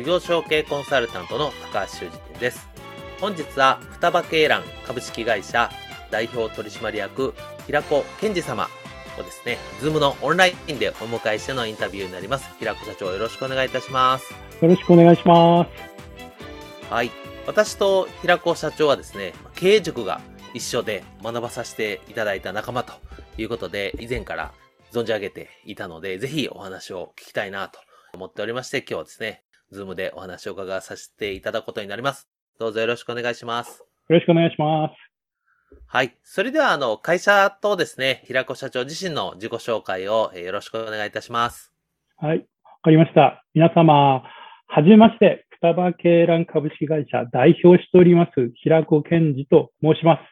事業承継コンサルタントの高橋修人です本日は双葉鶏卵株式会社代表取締役平子健二様をですね、ズームのオンラインでお迎えしてのインタビューになります。平子社長よろしくお願いいたします。よろしくお願いします。はい。私と平子社長はですね、経営塾が一緒で学ばさせていただいた仲間ということで、以前から存じ上げていたので、ぜひお話を聞きたいなと思っておりまして、今日はですね、ズームでお話を伺わさせていただくことになります。どうぞよろしくお願いします。よろしくお願いします。はい。それでは、あの、会社とですね、平子社長自身の自己紹介を、えよろしくお願いいたします。はい。わかりました。皆様、はじめまして、双葉鶏卵株式会社代表しております、平子健二と申します。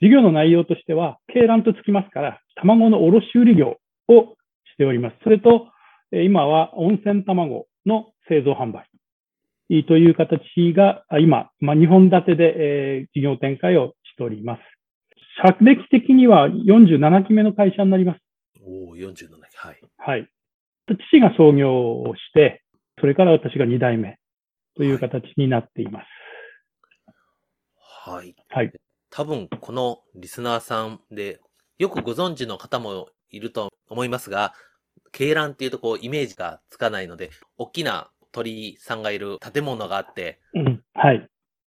事業の内容としては、鶏卵とつきますから、卵の卸売業をしております。それと、今は温泉卵の製造販売という形が、今、まあ、2本立てで、えー、事業展開をしております。社歴的には47期目の会社になります。おお、47期。はい。はい。父が創業をして、それから私が2代目という形になっています。はい。はい。多分、このリスナーさんで、よくご存知の方もいると思いますが、鶏卵っていうとこう、イメージがつかないので、大きな鳥さんがいる建物があって、うん、はい。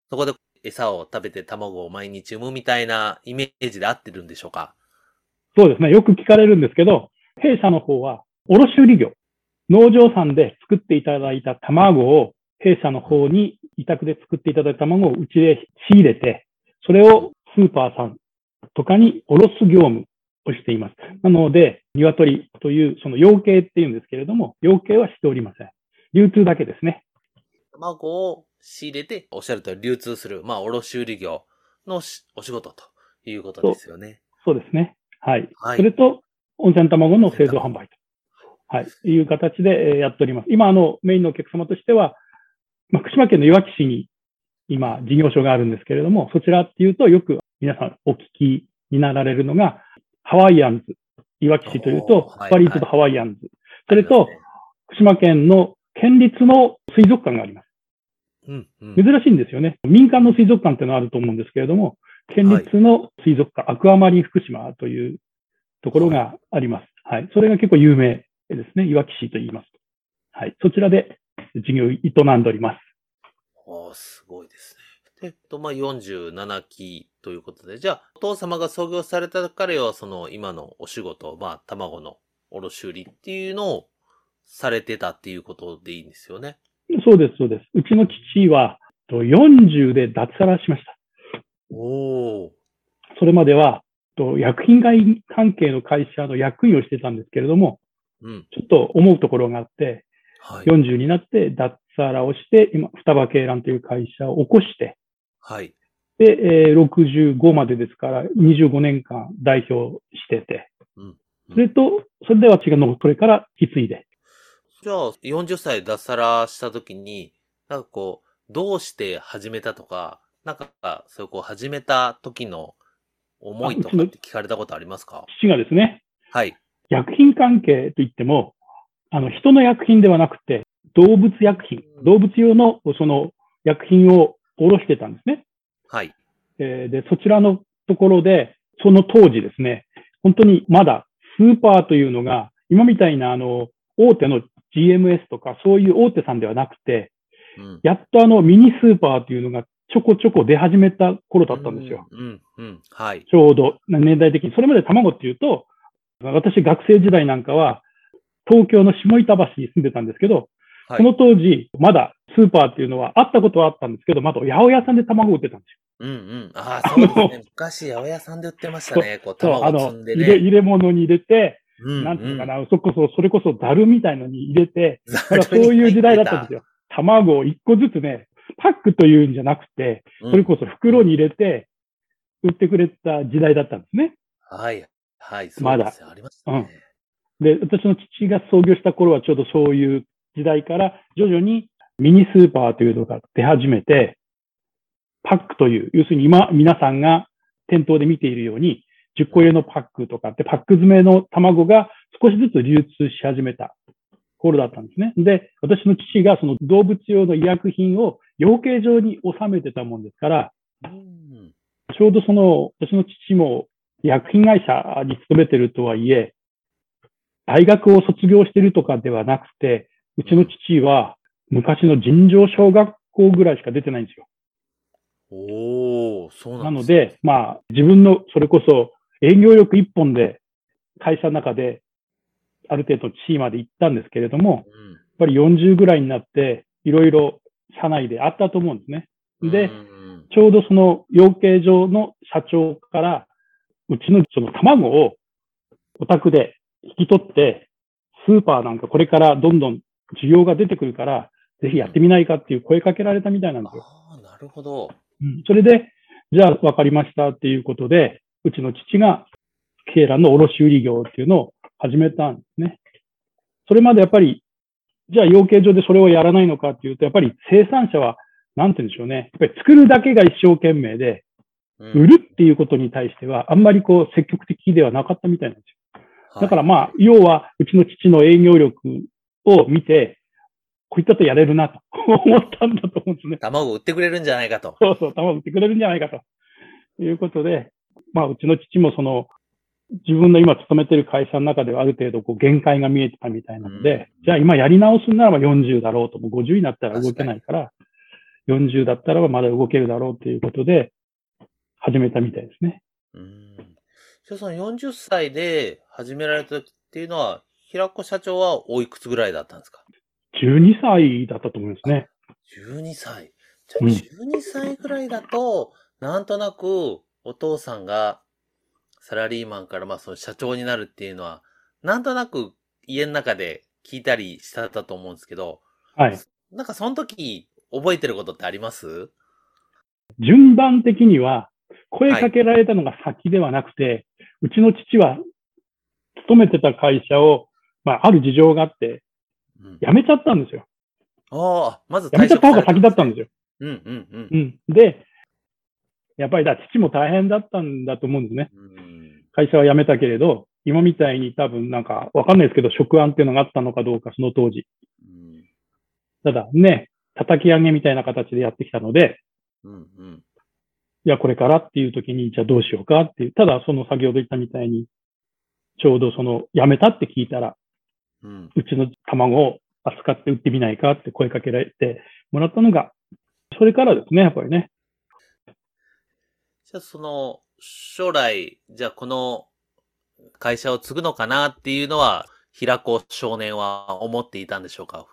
そこで餌を食べて卵を毎日産むみたいなイメージで合ってるんでしょうか？そうですね。よく聞かれるんですけど、弊社の方は、卸売業、農場さんで作っていただいた卵を、弊社の方に委託で作っていただいた卵をうちで仕入れて、それをスーパーさんとかに卸す業務をしています。なので、鶏という、その養鶏っていうんですけれども、養鶏はしておりません。流通だけですね。卵を仕入れて、おっしゃると流通する、まあ、卸売業のお仕事ということですよね。そうですね。はい。はい、それと、温泉卵の製造販売と。はい。いう形でやっております。今、あの、メインのお客様としては、まあ、福島県のいわき市に今、事業所があるんですけれども、そちらっていうと、よく皆さんお聞きになられるのが、ハワイアンズ。いわき市というと、スパリートとハワイアンズ。それと、福島県の県立の水族館があります。うんうん、珍しいんですよね。民間の水族館っていうのはあると思うんですけれども、県立の水族館、はい、アクアマリン福島というところがあります。はい。それが結構有名ですね。いわき市と言います。はい。そちらで事業を営んでおります。ああ、すごいですね。えっと、まあ、47期ということで、じゃあ、お父様が創業された彼は、その、今のお仕事、まあ、卵の卸売っていうのをされてたっていうことでいいんですよね。そうです、そうです。うちの父は、40で脱サラしました。おそれまでは、薬品外関係の会社の役員をしてたんですけれども、うん、ちょっと思うところがあって、はい、40になって脱サラをして、今、双葉鶏卵という会社を起こして、はい。で、えー、65までですから、25年間代表してて、うん、それと、それでは違うの、それから引き継いで、じゃあ、40歳脱サラした時に、なんかこう、どうして始めたとか、なんか、そういうこう、始めた時の思いとかって聞かれたことありますか？父がですね。はい。薬品関係といっても、あの、人の薬品ではなくて、動物薬品、動物用のその薬品を卸してたんですね。はい。えー、で、そちらのところで、その当時ですね、本当にまだスーパーというのが、今みたいなあの、大手の GMS とかそういう大手さんではなくて、うん、やっとあのミニスーパーというのがちょこちょこ出始めた頃だったんですよ。うん、うん、はい。ちょうど年代的に。それまで卵っていうと、私学生時代なんかは、東京の下板橋に住んでたんですけど、はいその当時、まだスーパーっていうのはあったことはあったんですけど、まだ八百屋さんで卵売ってたんですうんうん。ああ、そうですね。昔、八百屋さんで売ってましたね。こう、卵の、積んで入れ、ね。入れ物に入れて、うんなんていうのかな、そこそ、それこそザルみたいのに入れて、ざだからそういう時代だったんですよ。卵を一個ずつね、パックというんじゃなくて、うんそれこそ袋に入れて、売ってくれた時代だったんですね。はい。はい。まだありましたね。で、私の父が創業した頃はちょうどそういう時代から徐々にミニスーパーというのが出始めて、パックという、要するに今皆さんが店頭で見ているように、10個入れのパックとかってパック詰めの卵が少しずつ流通し始めた頃だったんですね。で、私の父がその動物用の医薬品を養鶏場に収めてたもんですから、うんちょうどその、私の父も医薬品会社に勤めてるとはいえ、大学を卒業してるとかではなくて、うちの父は昔の尋常小学校ぐらいしか出てないんですよ。おー、そうなですなんので、まあ、自分のそれこそ営業力一本で会社の中である程度地位まで行ったんですけれども、やっぱり40ぐらいになって、いろいろ社内であったと思うんですね。うん。でうんちょうどその養鶏場の社長から、うちのその卵をお宅で引き取って、スーパーなんかこれからどんどん需要が出てくるから、ぜひやってみないかっていう声かけられたみたいなんですよ。ああ、なるほど。うん、それで、じゃあ分かりましたっていうことで、うちの父がケーランの卸売業っていうのを始めたんですね。それまでやっぱり、じゃあ養鶏場でそれをやらないのかっていうと、やっぱり生産者は、なんて言うんでしょうね。やっぱり作るだけが一生懸命で、うん売るっていうことに対しては、あんまりこう積極的ではなかったみたいなんですよ。だからまあ、要は、うちの父の営業力を見て、こういったとやれるなと思ったんだと思うんですね。卵売ってくれるんじゃないかと。そうそう、卵売ってくれるんじゃないかということで、まあ、うちの父もその、自分の今勤めてる会社の中ではある程度こう限界が見えてたみたいなので、うんじゃあ今やり直すならば40だろうと、もう50になったら動けないから、40だったらばまだ動けるだろうということで、始めたみたいですね。うん。じゃあその40歳で始められた時っていうのは、平子社長はおいくつぐらいだったんですか？12歳だったと思いますね。12歳。じゃあうん12歳ぐらいだと、なんとなくお父さんがサラリーマンからまあその社長になるっていうのは、なんとなく家の中で聞いたりしたと思うんですけど、はい。なんかその時覚えてることってあります？順番的には、声かけられたのが先ではなくて、うちの父は勤めてた会社を、まあ、ある事情があって、うん。辞めちゃったんですよ。ああ、まず辞めちゃった方が先だったんですよ。うんうんうん。うん。で、やっぱりだ、父も大変だったんだと思うんですね。うん会社は辞めたけれど、今みたいに多分なんか、わかんないですけど、職案っていうのがあったのかどうか、その当時。うんただね、叩き上げみたいな形でやってきたので、うんうんいや、これからっていう時に、じゃあどうしようかっていう。ただ、その先ほど言ったみたいに、ちょうどその、辞めたって聞いたら、うんうちの卵を扱って売ってみないかって声かけられてもらったのが、それからですね、やっぱりね。じゃあその、将来、じゃあこの会社を継ぐのかなっていうのは、平子少年は思っていたんでしょうか？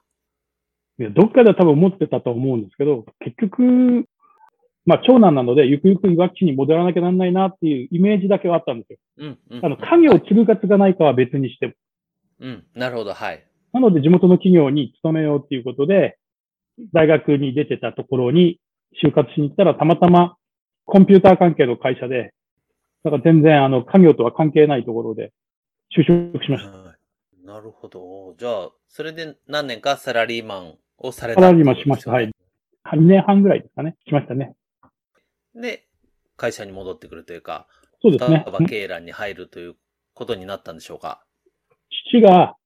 いやどっかでは多分思ってたと思うんですけど、結局、まあ長男なので、ゆくゆくいわきに戻らなきゃなんないなっていうイメージだけはあったんですよ。うん、うん。あの、家業を継ぐか継がないかは別にしても。うん、なるほど、はい。なので地元の企業に勤めようっていうことで、大学に出てたところに就活しに行ったら、たまたまコンピューター関係の会社で、だから全然あの、家業とは関係ないところで就職しました。はいなるほど。じゃあ、それで何年かサラリーマンをされたサラリーマンしましたはい。2年半ぐらいですかね。しましたね。で、会社に戻ってくるというか、そうですね双。葉経欄に入るということになったんでしょうか？父が、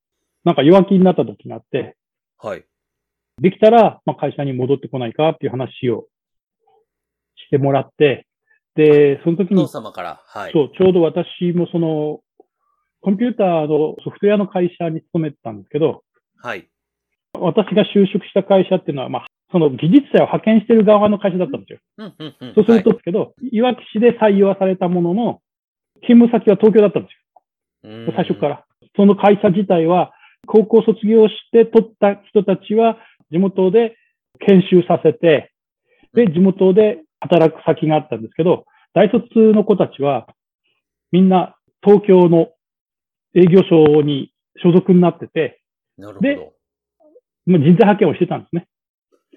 なんか弱気になった時があって、はい。できたら、まあ、会社に戻ってこないかっていう話をしてもらって、で、その時お父に、様から、はい。そう、ちょうど私もその、コンピューターのソフトウェアの会社に勤めてたんですけど、はい。私が就職した会社っていうのは、まあ、その技術者を派遣してる側の会社だったんですよ。うんうんうん。そうするとですけど、いわき市で採用はされたものの、勤務先は東京だったんですはい、よ。最初から。その会社自体は、高校卒業して取った人たちは、地元で研修させて、で、地元で働く先があったんですけど、大卒の子たちは、みんな東京の営業所に所属になってて、なるほでど。もう人材派遣をしてたんですね。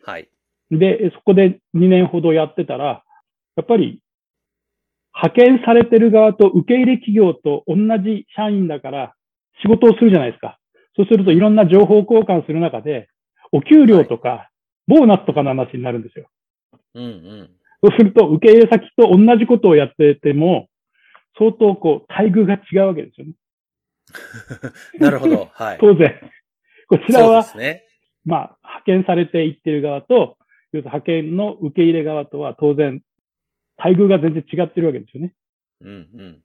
はい。で、そこで2年ほどやってたら、やっぱり、派遣されてる側と受け入れ企業と同じ社員だから仕事をするじゃないですか。そうするといろんな情報交換する中で、お給料とか、ボーナスとかの話になるんですよ。うんうん。そうすると、受け入れ先と同じことをやってても、相当こう、待遇が違うわけですよね。なるほど。はい。当然。こちらは、すね。まあ、派遣されていってる側と、要するに派遣の受け入れ側とは当然、待遇が全然違ってるわけですよね。うんうん。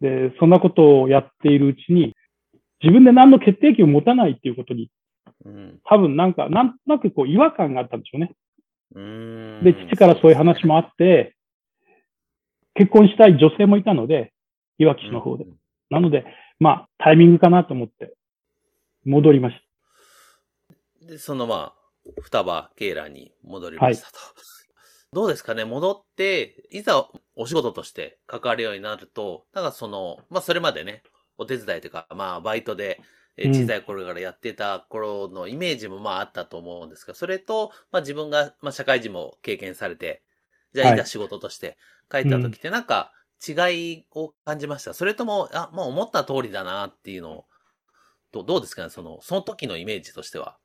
で、そんなことをやっているうちに、自分で何の決定権を持たないっていうことに、うん。多分なんか、なんとなくこう違和感があったんでしょうね。で、父からそういう話もあって、結婚したい女性もいたので、いわき市の方で。うん。なので、まあ、タイミングかなと思って、戻りましで、そのまあ、双葉ケーラーに戻りましたと。どうですかね？戻って、いざお仕事として関わるようになると、なんかその、まあそれまでね、お手伝いというか、まあバイトで、え小さい頃からやってた頃のイメージもまああったと思うんですが、それと、まあ自分が、まあ社会人も経験されて、じゃあはいいざ仕事として帰った時ってなんか違いを感じました？それとも、あ、もう思った通りだなっていうのを、どどうですかね？その、その時のイメージとしては。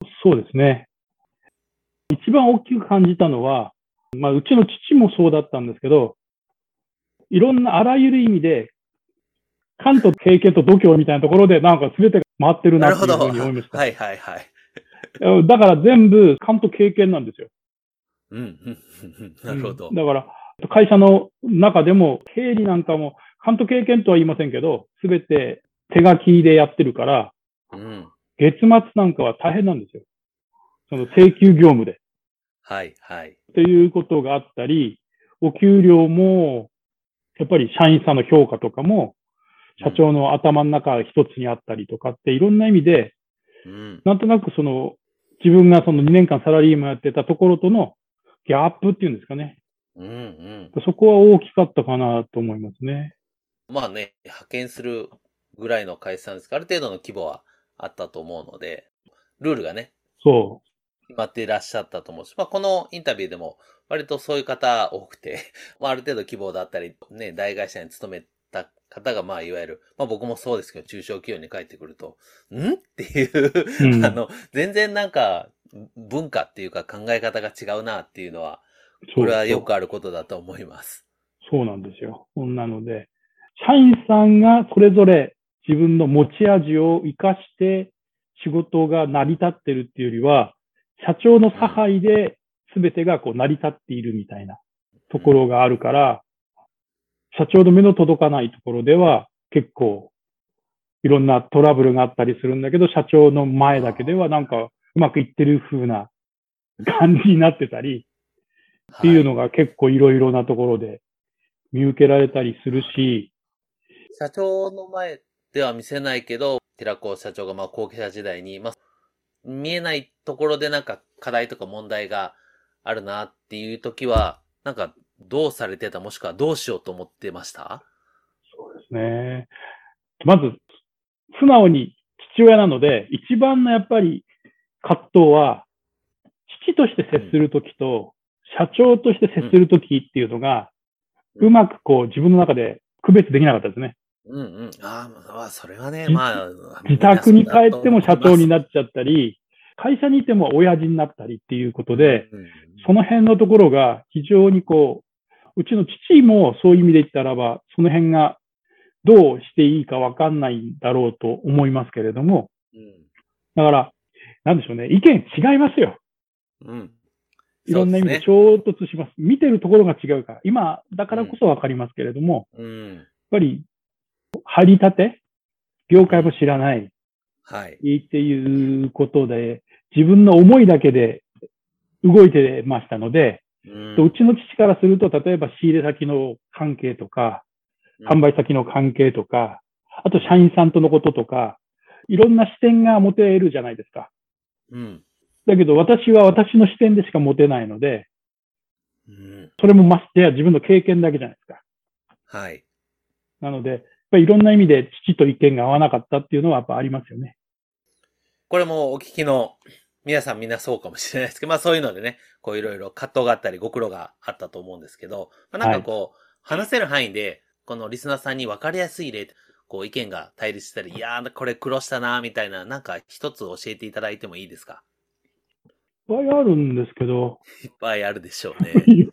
た。そうですね。一番大きく感じたのは、まあ、うちの父もそうだったんですけど、いろんなあらゆる意味で、関東経験と度胸みたいなところで、なんか全てが回ってるなっていうふうに思いました。はいはいはい。だから全部、関東経験なんですよ。うん、うんうん、なるほどうん。だから、会社の中でも、経理なんかも、関東経験とは言いませんけど、すべて手書きでやってるから、うん。月末なんかは大変なんですよ。その請求業務で。はいはい。っていうことがあったり、お給料も、やっぱり社員さんの評価とかも、社長の頭の中一つにあったりとかって、いろんな意味で、うん。なんとなくその、自分がその2年間サラリーマンやってたところとのギャップっていうんですかね。うんうん。そこは大きかったかなと思いますね。まあね、派遣するぐらいの会社なんですが、ある程度の規模はあったと思うので、ルールがね、そ決まっていらっしゃったと思うし、まあこのインタビューでも割とそういう方多くて、まあある程度規模だったり、ね、大会社に勤めた方が、まあいわゆる、まあ僕もそうですけど、中小企業に帰ってくると、ん？っていう、うんあの、全然なんか、文化っていうか考え方が違うなっていうのは、う。これはよくあることだと思います。そうなんですよ。なので、社員さんがそれぞれ自分の持ち味を活かして仕事が成り立ってるっていうよりは、社長の差配で全てがこう成り立っているみたいなところがあるから、社長の目の届かないところでは結構いろんなトラブルがあったりするんだけど、社長の前だけではなんかうまくいってる風な感じになってたり、っていうのが結構いろいろなところで見受けられたりするし、社長の前では見せないけど、寺子社長がまあ後継者時代に、まあ、見えないところでなんか課題とか問題があるなっていう時は、なんかどうされてたもしくはどうしようと思ってました？そうですね。まず、素直に父親なので、一番のやっぱり葛藤は、父として接するときと、社長として接するときっていうのが、うんうまくこう自分の中で区別できなかったですね。うんうん。ああ、それはね、じまあ、自宅に帰っても社長にななっちゃったり、会社にいても親父になったりっていうことで、うんうんその辺のところが非常にこう、うちの父もそういう意味で言ったらば、その辺がどうしていいかわかんないんだろうと思いますけれども、うんだから、なんでしょうね、意見違いますよ。うん。いろんな意味で衝突します。見てるところが違うから。今、だからこそわかりますけれども、すね。うん。やっぱり、張り立て業界も知らないはい。っていうことで、自分の思いだけで動いてましたので、うちの父からすると、例えば仕入れ先の関係とか、販売先の関係とか、あと社員さんとのこととか、いろんな視点が持てるじゃないですか。うん。だけど私は私の視点でしか持てないので、うん。それもましてや自分の経験だけじゃないですか。はい。なので、やっぱりいろんな意味で父と意見が合わなかったっていうのはやっぱありますよね。これもお聞きの皆さんみんなそうかもしれないですけど、まあそういうのでね、こういろいろ葛藤があったりご苦労があったと思うんですけど、まあ、なんかこう、話せる範囲で、このリスナーさんに分かりやすい例、こう意見が対立したり、いやー、これ苦労したな、みたいな、なんか一つ教えていただいてもいいですか？いっぱいあるんですけど、いっぱいあるでしょうね。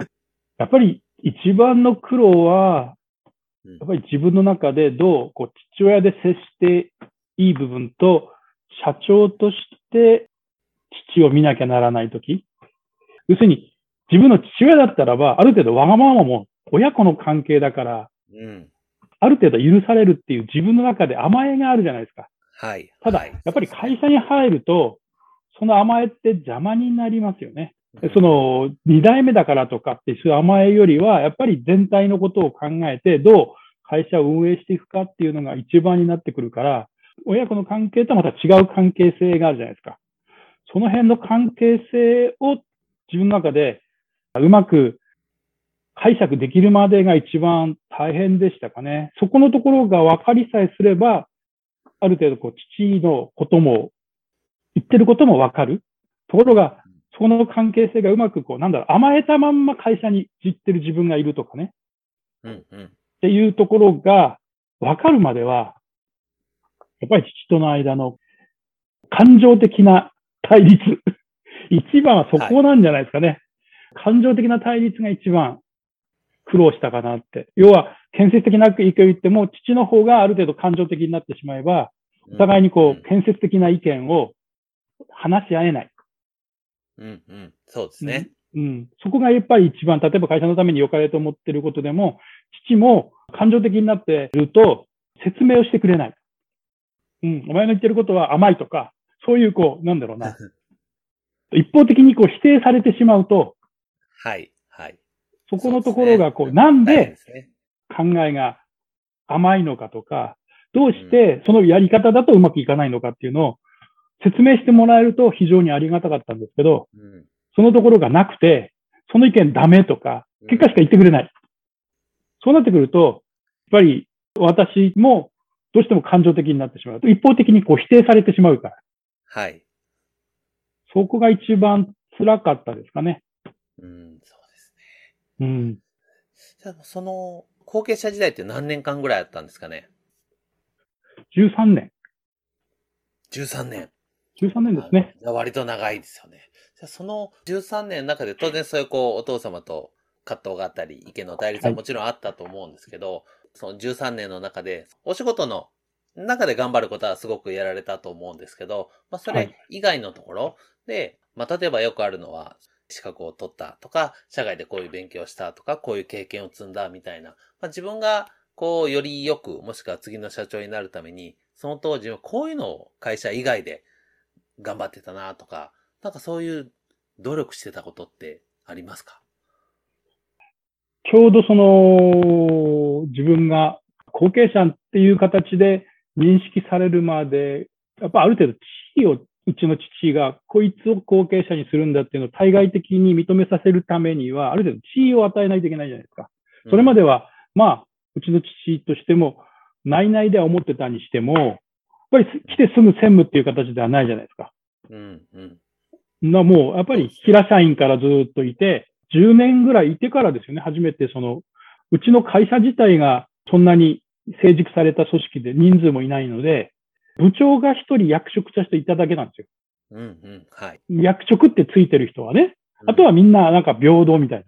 やっぱり一番の苦労は、うん。やっぱり自分の中でどうこう父親で接していい部分と、社長として父を見なきゃならないとき。要するに、自分の父親だったらば、ある程度わがままも親子の関係だから、うん。ある程度許されるっていう自分の中で甘えがあるじゃないですか。はい。ただ、はいやっぱり会社に入ると、その甘えって邪魔になりますよね。うんその、二代目だからとかっていう甘えよりは、やっぱり全体のことを考えて、どう会社を運営していくかっていうのが一番になってくるから、親子の関係とはまた違う関係性があるじゃないですか。その辺の関係性を自分の中でうまく解釈できるまでが一番大変でしたかね。そこのところが分かりさえすれば、ある程度こう父のことも、言ってることも分かる。ところが、そこの関係性がうまくこう、なんだろう、甘えたまんま会社に知ってる自分がいるとかね。うんうん。っていうところが分かるまでは、やっぱり父との間の感情的な対立。一番はそこなんじゃないですかね。感情的な対立が一番苦労したかなって。要は、建設的な意見を言っても、父の方がある程度感情的になってしまえば、お互いにこう、建設的な意見を話し合えない。うんうん。そうですね。うん。そこがやっぱり一番、例えば会社のために良かれと思ってることでも、父も感情的になっていると説明をしてくれない。うん。お前の言ってることは甘いとか、そういうこう、なんだろうな。一方的にこう否定されてしまうと、はい。はい。そこのところがこう、なんで。考えが甘いのかとか、どうしてそのやり方だとうまくいかないのかっていうのを説明してもらえると非常にありがたかったんですけど、うん。そのところがなくて、その意見ダメとか、結果しか言ってくれない。そうなってくると、やっぱり私もどうしても感情的になってしまうと、一方的にこう否定されてしまうから、はい。そこが一番辛かったですかね。うん、そうですね。うん。じゃあ、その、後継者時代って何年間ぐらいあったんですかね？13年。?13 年。13年ですね。あ割と長いですよね。じゃあその13年の中で当然そういうこうお父様と葛藤があったり意見の対立ははいもちろんあったと思うんですけど、その13年の中でお仕事の中で頑張ることはすごくやられたと思うんですけど、まあそれはい。以外のところで、まあ例えばよくあるのは資格を取ったとか、社外でこういう勉強をしたとか、こういう経験を積んだみたいな、まあ自分がこうよりよく、もしくは次の社長になるために、その当時はこういうのを会社以外で頑張ってたなとか、なんかそういう努力してたことってありますか？ちょうどその、自分が後継者っていう形で認識されるまで、やっぱある程度地位を、うちの父がこいつを後継者にするんだっていうのを対外的に認めさせるためには、ある程度地位を与えないといけないじゃないですか。それまで、では、まあ、うちの父としても、内々では思ってたにしても、やっぱり来てすぐ専務っていう形ではないじゃないですか。うん、うん。な、もう、やっぱり平社員からずっといて、10年ぐらいいてからですよね、初めてその、うちの会社自体がそんなに成熟された組織で人数もいないので、部長が一人役職としていただけなんですよ。うん、うん。はい。役職ってついてる人はね。あとはみんななんか平等みたい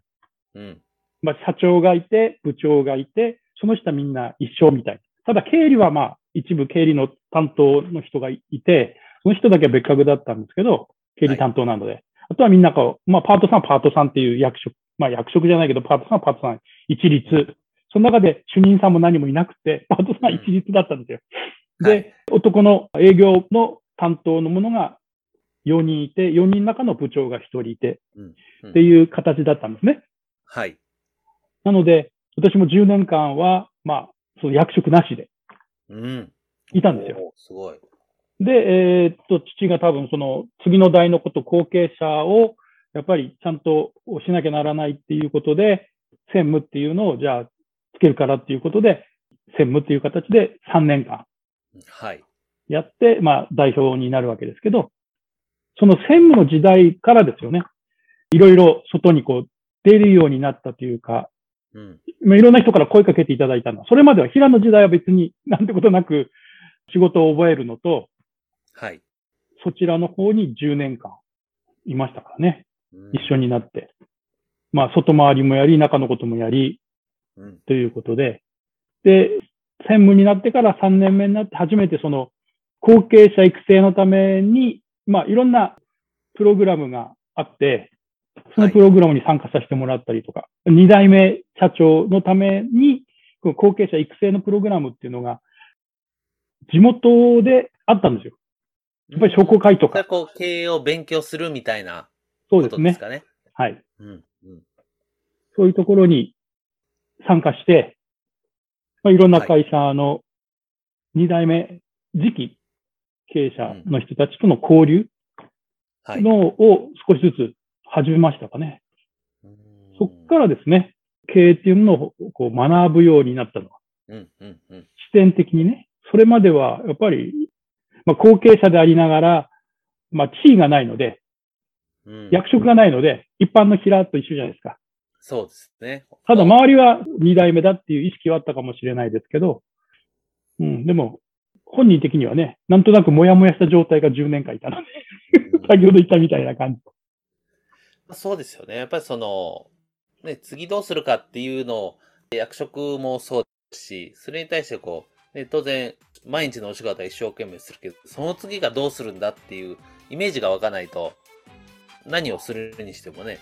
な。うん、まあ、社長がいて、部長がいて、その下みんな一緒みたいな。ただ経理はまあ、一部経理の担当の人がいて、その人だけは別格だったんですけど、経理担当なので。あとはみんなこう、まあ、パートさん、パートさんっていう役職、まあ、役職じゃないけど、パートさん、パートさん、一律。その中で主任さんも何もいなくて、パートさん一律だったんですよ。はいで、男の営業の担当のものが4人いて、4人の中の部長が1人いて、うんうんっていう形だったんですね。はい。なので、私も10年間は、まあ、その役職なしでうん。いたんですよ。おーすごい。で、えーっと、父が多分その次の代のこと、後継者をやっぱりちゃんとしなきゃならないっていうことで、専務っていうのをじゃあつけるからっていうことで、専務っていう形で3年間はい。やって、まあ代表になるわけですけど、その専務の時代からですよね。いろいろ外にこう出るようになったというか、うん。まあいろんな人から声かけていただいたのは、それまでは平の時代は別になんてことなく仕事を覚えるのと、はい。そちらの方に10年間いましたからね。一緒に。になって。まあ、外回りもやり、中のこともやり、うん。ということで。で、専務になってから3年目になって初めてその後継者育成のために、まあ、いろんなプログラムがあって、そのプログラムに参加させてもらったりとか、二代目社長のために、後継者育成のプログラムっていうのが、地元であったんですよ。やっぱり商工会とか。こう、経営を勉強するみたいなこそうですね。とですかね。はい。うん。うん。そういうところに参加して、まあ、いろんな会社の二代目次期経営者の人たちとの交流はい。のを少しずつ始めましたかね。うんそっからですね、経営っていうのをこう学ぶようになったのは、うん。うん。うん。視点的にね。それまではやっぱり、まあ、後継者でありながら、まあ、地位がないので、うん。役職がないので、一般の平と一緒じゃないですか。そうですね。ただ周りは二代目だっていう意識はあったかもしれないですけど、うん、でも、本人的にはね、なんとなくモヤモヤした状態が10年間いたので、うん先ほど言ったみたいな感じ。そうですよね。やっぱりその、ね、次どうするかっていうのを、役職もそうですし、それに対してこう、ね、当然、毎日のお仕事は一生懸命するけど、その次がどうするんだっていうイメージが湧かないと、何をするにしてもね、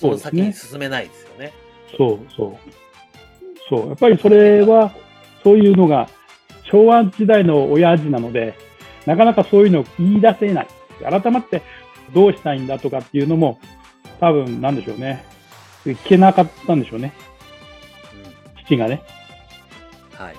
その先に進めないですよね。そうそう。そう。やっぱりそれは、そういうのが昭和時代の親父なので、なかなかそういうのを言い出せない。改まってどうしたいんだとかっていうのも、多分なんでしょうね。聞けなかったんでしょうね。父がね。うん。はい。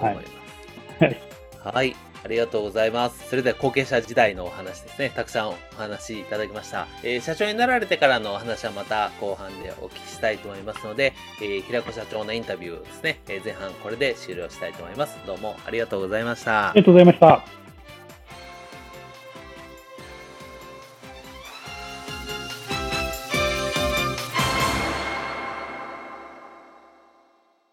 はい。はい。ありがとうございます。それでは後継者時代のお話ですね。たくさんお話いただきました。えー社長になられてからのお話はまた後半でお聞きしたいと思いますので、えー平子社長のインタビューですね、えー前半これで終了したいと思います。どうもありがとうございましたあり。がとうございました。